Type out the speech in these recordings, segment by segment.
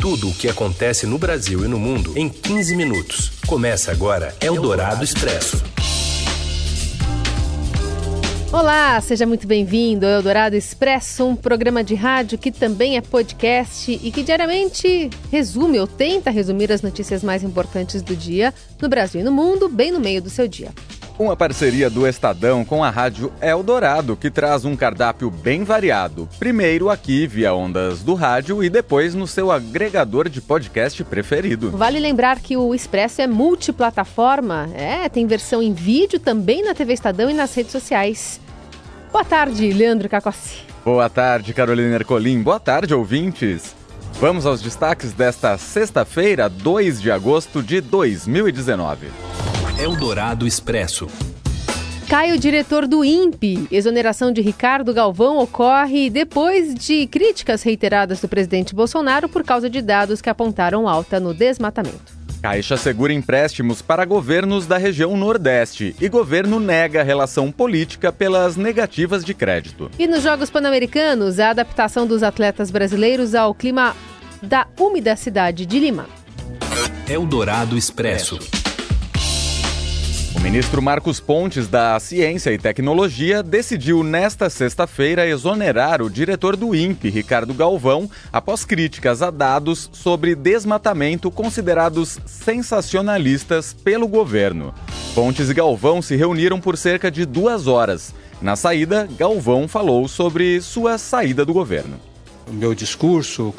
Tudo o que acontece no Brasil e no mundo em 15 minutos. Começa agora Eldorado Expresso. Olá, seja muito bem-vindo ao Eldorado Expresso, um programa de rádio que também é podcast e que diariamente resume ou tenta resumir as notícias mais importantes do dia no Brasil e no mundo, bem no meio do seu dia. Uma parceria do Estadão com a Rádio Eldorado, que traz um cardápio bem variado. Primeiro aqui via ondas do rádio e depois no seu agregador de podcast preferido. Vale lembrar que o Expresso é multiplataforma. É, tem versão em vídeo também na TV Estadão e nas redes sociais. Boa tarde, Leandro Cacossi. Boa tarde, Carolina Ercolim. Boa tarde, ouvintes. Vamos aos destaques desta sexta-feira, 2 de agosto de 2019. Eldorado Expresso. Cai o diretor do INPE. Exoneração de Ricardo Galvão ocorre depois de críticas reiteradas do presidente Bolsonaro por causa de dados que apontaram alta no desmatamento. Caixa segura empréstimos para governos da região Nordeste e governo nega relação política pelas negativas de crédito. E nos Jogos Pan-Americanos, a adaptação dos atletas brasileiros ao clima da úmida cidade de Lima. Eldorado Expresso. O ministro Marcos Pontes, da Ciência e Tecnologia, decidiu nesta sexta-feira exonerar o diretor do INPE, Ricardo Galvão, após críticas a dados sobre desmatamento considerados sensacionalistas pelo governo. Pontes e Galvão se reuniram por cerca de duas horas. Na saída, Galvão falou sobre sua saída do governo. O meu discurso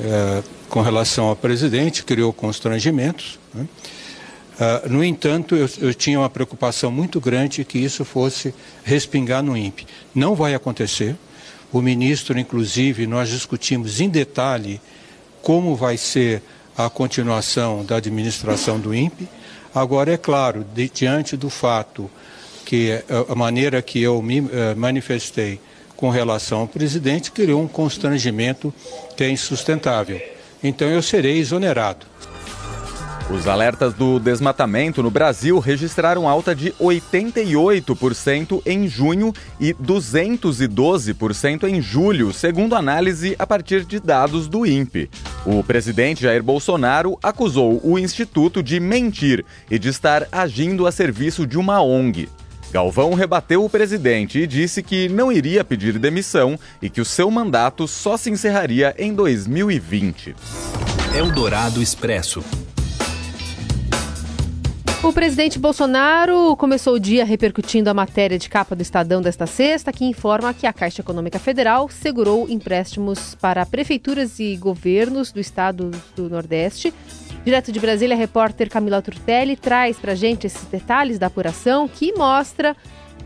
é, com relação ao presidente criou constrangimentos. Né? Uh, no entanto, eu, eu, tinha uma preocupação muito grande que isso fosse respingar no INPE. Não vai acontecer. O ministro, inclusive, nós discutimos em detalhe como vai ser a continuação da administração do INPE. Agora, é claro, de, diante do fato que eh, a maneira que eu me uh, manifestei com relação ao presidente criou um constrangimento que é insustentável. Então, eu serei exonerado. Os alertas do desmatamento no Brasil registraram alta de 88% em junho e 212% em julho, segundo análise a partir de dados do INPE. O presidente Jair Bolsonaro acusou o instituto de mentir e de estar agindo a serviço de uma ONG. Galvão rebateu o presidente e disse que não iria pedir demissão e que o seu mandato só se encerraria em 2020. Eldorado Expresso. O presidente Bolsonaro começou o dia repercutindo a matéria de capa do Estadão desta sexta, que informa que a Caixa Econômica Federal segurou empréstimos para prefeituras e governos do estado do Nordeste. Direto de Brasília, a repórter Camila Turtelli traz para a gente esses detalhes da apuração que mostra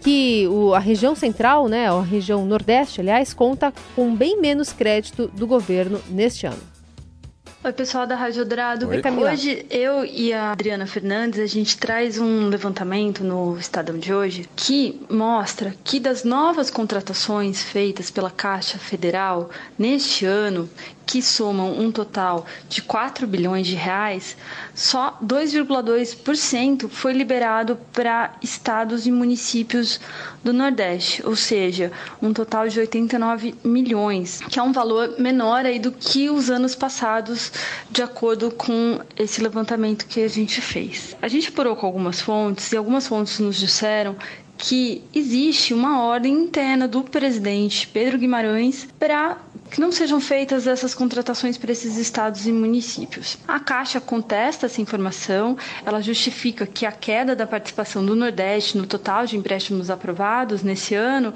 que a região central, né, a região Nordeste, aliás, conta com bem menos crédito do governo neste ano. Oi, pessoal da Rádio Dourado. Oi, hoje eu e a Adriana Fernandes, a gente traz um levantamento no Estadão de hoje que mostra que das novas contratações feitas pela Caixa Federal neste ano, que somam um total de 4 bilhões de reais, só 2,2% foi liberado para estados e municípios do Nordeste, ou seja, um total de 89 milhões, que é um valor menor aí do que os anos passados, de acordo com esse levantamento que a gente fez. A gente apurou com algumas fontes e algumas fontes nos disseram que existe uma ordem interna do presidente Pedro Guimarães para que não sejam feitas essas contratações para esses estados e municípios. A Caixa contesta essa informação, ela justifica que a queda da participação do Nordeste no total de empréstimos aprovados nesse ano,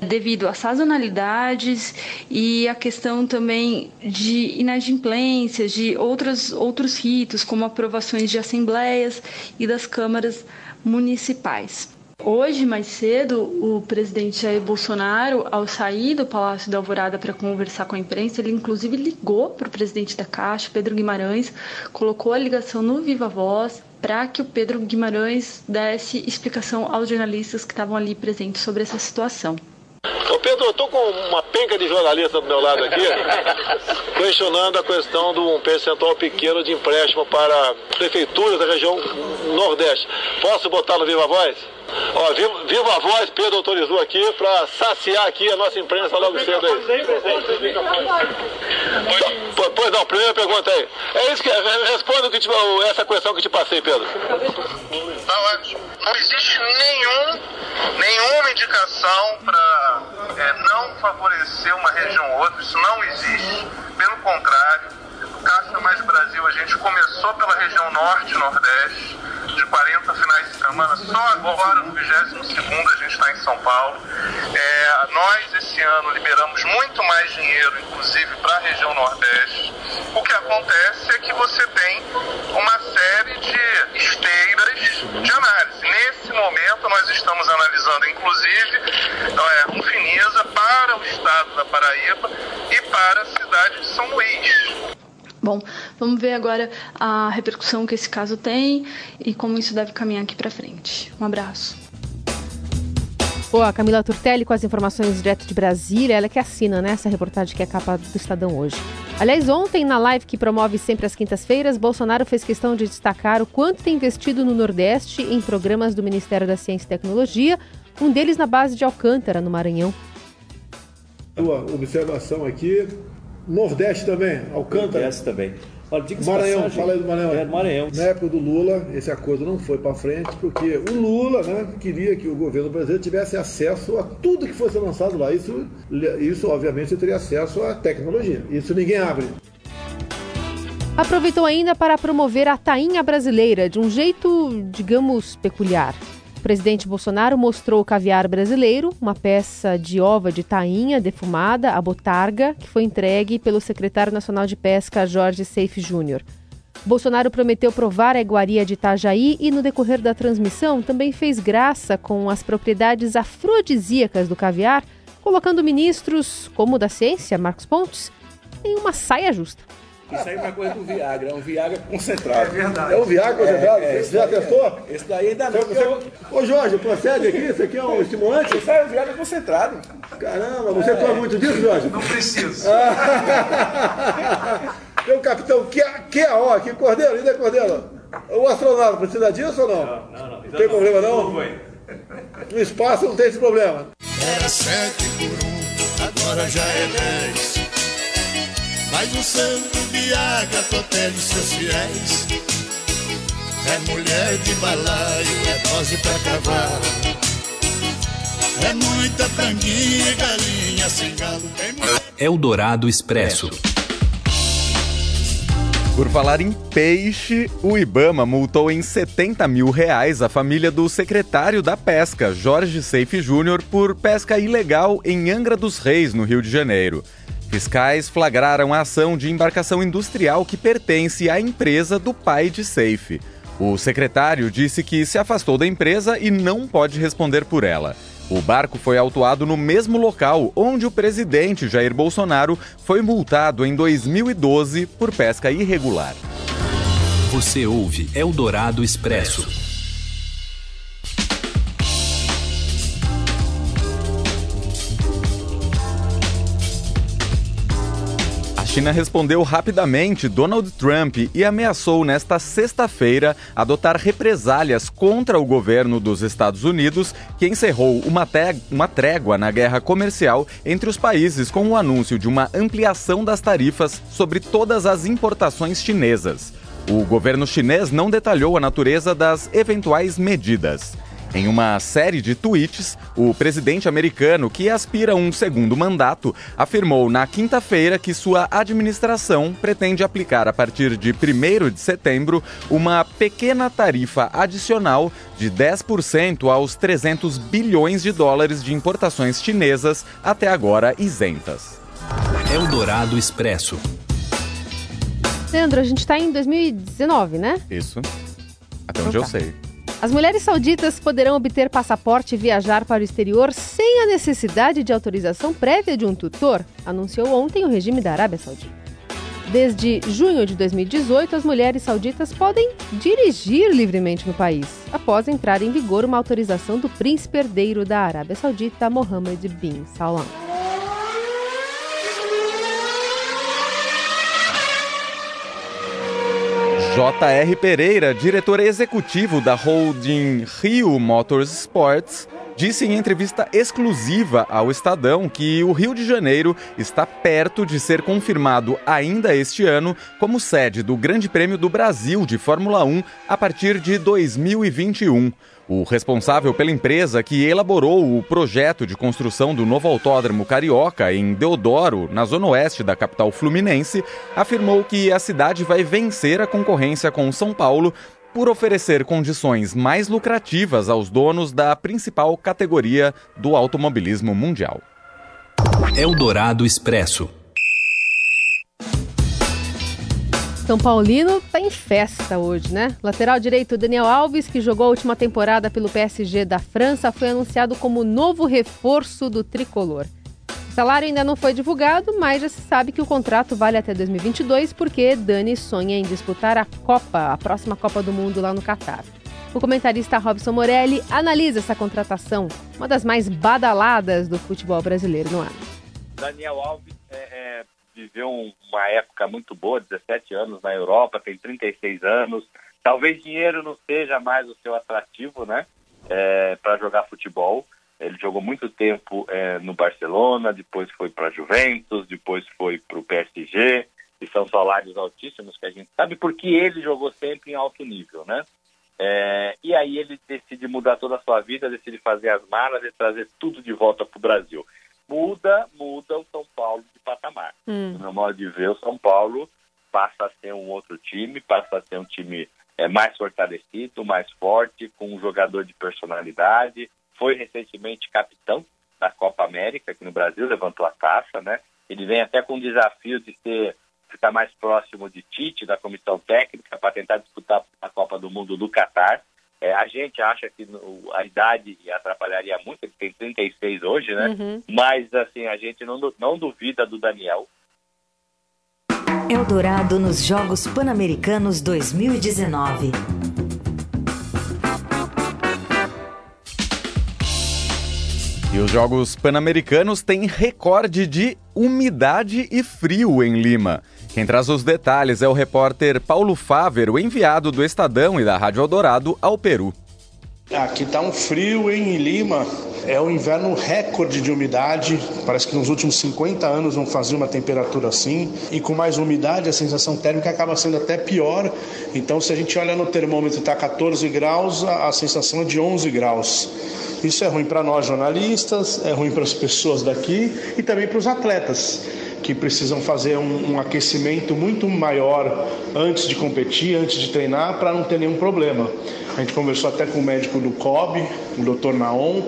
devido a sazonalidades e a questão também de inadimplências, de outros, outros ritos, como aprovações de assembleias e das câmaras municipais. Hoje, mais cedo, o presidente Jair Bolsonaro, ao sair do Palácio da Alvorada para conversar com a imprensa, ele inclusive ligou para o presidente da Caixa, Pedro Guimarães, colocou a ligação no Viva Voz para que o Pedro Guimarães desse explicação aos jornalistas que estavam ali presentes sobre essa situação. Ô Pedro, eu tô com uma penca de jornalista do meu lado aqui, questionando a questão de um percentual pequeno de empréstimo para prefeituras da região Nordeste. Posso botar no Viva Voz? Ó, viva, viva a voz, Pedro autorizou aqui para saciar aqui a nossa imprensa logo cedo aí. Pois, pois não, primeira pergunta aí. É isso que responda o que te, essa questão que te passei, Pedro. Tá ótimo. Não existe nenhum, nenhuma indicação para é, não favorecer uma região ou outra. Isso não existe. Pelo contrário, o Caixa Mais Brasil a gente começou pela região norte e de 40 finais de semana. Só agora, no 22 a gente está em São Paulo. É, nós, esse ano, liberamos muito mais dinheiro, inclusive, para a região Nordeste. O que acontece é que você tem uma série de esteiras de análise. Nesse momento, nós estamos analisando, inclusive, é, um FINISA para o estado da Paraíba e para a cidade de São Luís. Bom, vamos ver agora a repercussão que esse caso tem e como isso deve caminhar aqui para frente. Um abraço. Boa, Camila Turtelli com as informações direto de Brasília, ela que assina né, essa reportagem que é a capa do Estadão hoje. Aliás, ontem, na live que promove sempre às quintas-feiras, Bolsonaro fez questão de destacar o quanto tem investido no Nordeste em programas do Ministério da Ciência e Tecnologia, um deles na base de Alcântara, no Maranhão. Uma observação aqui, Nordeste também, Alcântara. Nordeste também. Olha, Maranhão, passagem, fala aí do Maranhão. É, Maranhão. Na época do Lula, esse acordo não foi para frente, porque o Lula né, queria que o governo brasileiro tivesse acesso a tudo que fosse lançado lá. Isso, isso obviamente, teria acesso à tecnologia. Isso ninguém abre. Aproveitou ainda para promover a tainha brasileira de um jeito, digamos, peculiar. O presidente Bolsonaro mostrou o caviar brasileiro, uma peça de ova de tainha defumada, a botarga, que foi entregue pelo secretário nacional de pesca Jorge Seife Júnior. Bolsonaro prometeu provar a iguaria de Itajaí e, no decorrer da transmissão, também fez graça com as propriedades afrodisíacas do caviar, colocando ministros, como o da ciência, Marcos Pontes, em uma saia justa. Isso aí é uma coisa do Viagra, é um Viagra concentrado. É verdade. É um Viagra concentrado? É, é, Você já testou? Esse daí ainda não. Você... Eu... Ô Jorge, procede aqui? Isso aqui é um estimulante? Isso aí é um Viagra concentrado. Caramba, você é. toma muito disso, Jorge? Não preciso. Tem o capitão QAO aqui, Cordeiro, ainda é Cordeiro? O astronauta precisa disso ou não? Não, não, não. Não tem problema não? No espaço não tem esse problema. Era sete por um, agora já é dez. Mas o santo Viagra protege seus fiéis. É mulher de balaio, é dose pra cavalo. É muita franguinha, galinha sem galo. É o Dourado Expresso. Por falar em peixe, o Ibama multou em 70 mil reais a família do secretário da Pesca, Jorge Seife Júnior, por pesca ilegal em Angra dos Reis, no Rio de Janeiro. Fiscais flagraram a ação de embarcação industrial que pertence à empresa do pai de Safe. O secretário disse que se afastou da empresa e não pode responder por ela. O barco foi autuado no mesmo local onde o presidente Jair Bolsonaro foi multado em 2012 por pesca irregular. Você ouve Eldorado Expresso. China respondeu rapidamente Donald Trump e ameaçou nesta sexta-feira adotar represálias contra o governo dos Estados Unidos, que encerrou uma, uma trégua na guerra comercial entre os países com o anúncio de uma ampliação das tarifas sobre todas as importações chinesas. O governo chinês não detalhou a natureza das eventuais medidas. Em uma série de tweets, o presidente americano, que aspira um segundo mandato, afirmou na quinta-feira que sua administração pretende aplicar a partir de 1 de setembro uma pequena tarifa adicional de 10% aos 300 bilhões de dólares de importações chinesas até agora isentas. Eldorado Expresso. Leandro, a gente está em 2019, né? Isso. Até onde eu sei. As mulheres sauditas poderão obter passaporte e viajar para o exterior sem a necessidade de autorização prévia de um tutor, anunciou ontem o regime da Arábia Saudita. Desde junho de 2018, as mulheres sauditas podem dirigir livremente no país, após entrar em vigor uma autorização do príncipe herdeiro da Arábia Saudita, Mohammed bin Salman. J.R. Pereira, diretor executivo da holding Rio Motorsports, disse em entrevista exclusiva ao Estadão que o Rio de Janeiro está perto de ser confirmado ainda este ano como sede do Grande Prêmio do Brasil de Fórmula 1 a partir de 2021. O responsável pela empresa que elaborou o projeto de construção do novo autódromo carioca em Deodoro, na zona oeste da capital fluminense, afirmou que a cidade vai vencer a concorrência com São Paulo por oferecer condições mais lucrativas aos donos da principal categoria do automobilismo mundial. Eldorado Expresso. São Paulino tá em festa hoje, né? Lateral direito Daniel Alves, que jogou a última temporada pelo PSG da França, foi anunciado como novo reforço do tricolor. O salário ainda não foi divulgado, mas já se sabe que o contrato vale até 2022 porque Dani sonha em disputar a Copa, a próxima Copa do Mundo lá no Catar. O comentarista Robson Morelli analisa essa contratação, uma das mais badaladas do futebol brasileiro no ano. Daniel Alves é, é, viveu uma época muito boa, 17 anos na Europa, tem 36 anos. Talvez dinheiro não seja mais o seu atrativo, né, é, para jogar futebol. Ele jogou muito tempo é, no Barcelona, depois foi para Juventus, depois foi para o PSG, e são salários altíssimos que a gente sabe, porque ele jogou sempre em alto nível, né? É, e aí ele decide mudar toda a sua vida, decide fazer as malas e trazer tudo de volta para o Brasil. Muda, muda o São Paulo de patamar. Hum. No meu modo de ver, o São Paulo passa a ser um outro time, passa a ser um time é, mais fortalecido, mais forte, com um jogador de personalidade, foi recentemente capitão da Copa América aqui no Brasil, levantou a taça, né? Ele vem até com o desafio de ser ficar mais próximo de Tite, da comissão técnica, para tentar disputar a Copa do Mundo do Catar. É, a gente acha que no, a idade atrapalharia muito, ele tem 36 hoje, né? Uhum. Mas, assim, a gente não, não duvida do Daniel. Eldorado nos Jogos Pan-Americanos 2019. E os Jogos Pan-Americanos têm recorde de umidade e frio em Lima. Quem traz os detalhes é o repórter Paulo Fávero, enviado do Estadão e da Rádio Eldorado ao Peru. Aqui está um frio em Lima. É o um inverno recorde de umidade. Parece que nos últimos 50 anos não fazia uma temperatura assim. E com mais umidade, a sensação térmica acaba sendo até pior. Então, se a gente olha no termômetro, está 14 graus, a sensação é de 11 graus. Isso é ruim para nós jornalistas, é ruim para as pessoas daqui e também para os atletas que precisam fazer um, um, aquecimento muito maior antes de competir, antes de treinar, para não ter nenhum problema. A gente conversou até com o médico do COB, o Dr. Naon,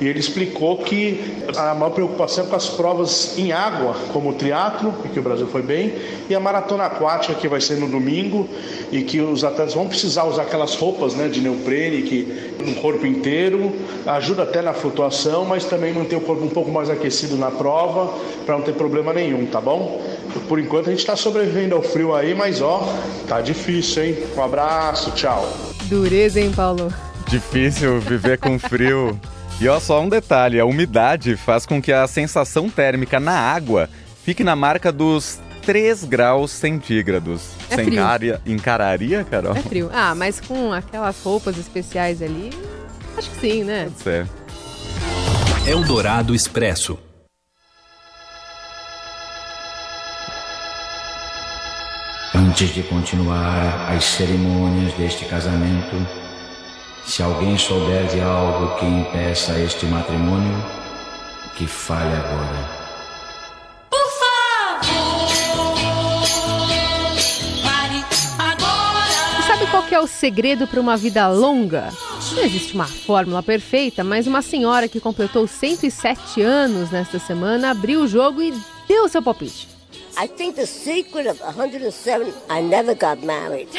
e ele explicou que a maior preocupação é com as provas em água, como o triatlo, que o Brasil foi bem, e a maratona aquática, que vai ser no domingo, e que os atletas vão precisar usar aquelas roupas né, de neoprene que no corpo inteiro, ajuda até na flutuação, mas também manter o corpo um pouco mais aquecido na prova, para não ter problema nenhum, tá bom? Por enquanto a gente está sobrevivendo ao frio aí, mas ó, tá difícil, hein? Um abraço, tchau. Dureza, hein, Paulo? Difícil viver com frio. E ó, só um detalhe: a umidade faz com que a sensação térmica na água fique na marca dos 3 graus centígrados. É Você frio. encaria, encararia, Carol? É frio. Ah, mas com aquelas roupas especiais ali, acho que sim, né? Pode ser. Eldorado Expresso. Antes de continuar as cerimônias deste casamento, se alguém souber de algo que impeça este matrimônio, que fale agora. E sabe qual que é o segredo para uma vida longa? Não existe uma fórmula perfeita, mas uma senhora que completou 107 anos nesta semana abriu o jogo e deu o seu palpite. I think the secret of 107, I never got married.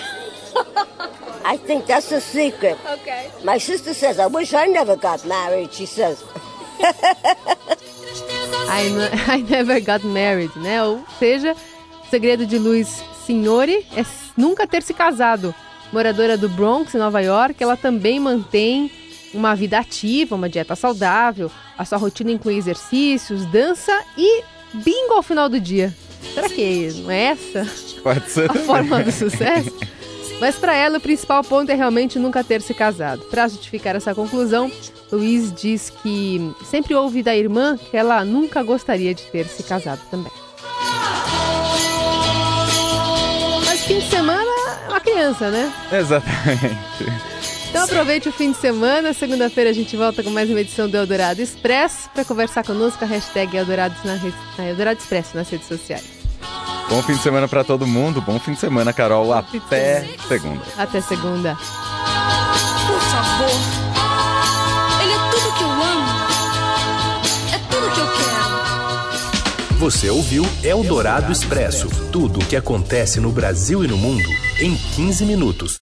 I think that's the secret. Okay. My sister says, I wish I never got married, she says. I, I never got married, né? Ou seja, O segredo de Luiz Signori é nunca ter se casado. Moradora do Bronx, em Nova York, ela também mantém uma vida ativa, uma dieta saudável. A sua rotina inclui exercícios, dança e bingo ao final do dia. Será que não é essa Pode ser a forma do sucesso? Mas para ela, o principal ponto é realmente nunca ter se casado. Para justificar essa conclusão, Luiz diz que sempre ouve da irmã que ela nunca gostaria de ter se casado também. Mas fim de semana é uma criança, né? Exatamente. Então aproveite o fim de semana. Segunda-feira a gente volta com mais uma edição do Eldorado Expresso. Para conversar conosco, a hashtag Eldorado, na rede, Eldorado Expresso nas redes sociais. Bom fim de semana para todo mundo. Bom fim de semana, Carol. Até segunda. Até segunda. Por favor. Ele é tudo que eu amo. É tudo que eu quero. Você ouviu Eldorado Expresso tudo o que acontece no Brasil e no mundo em 15 minutos.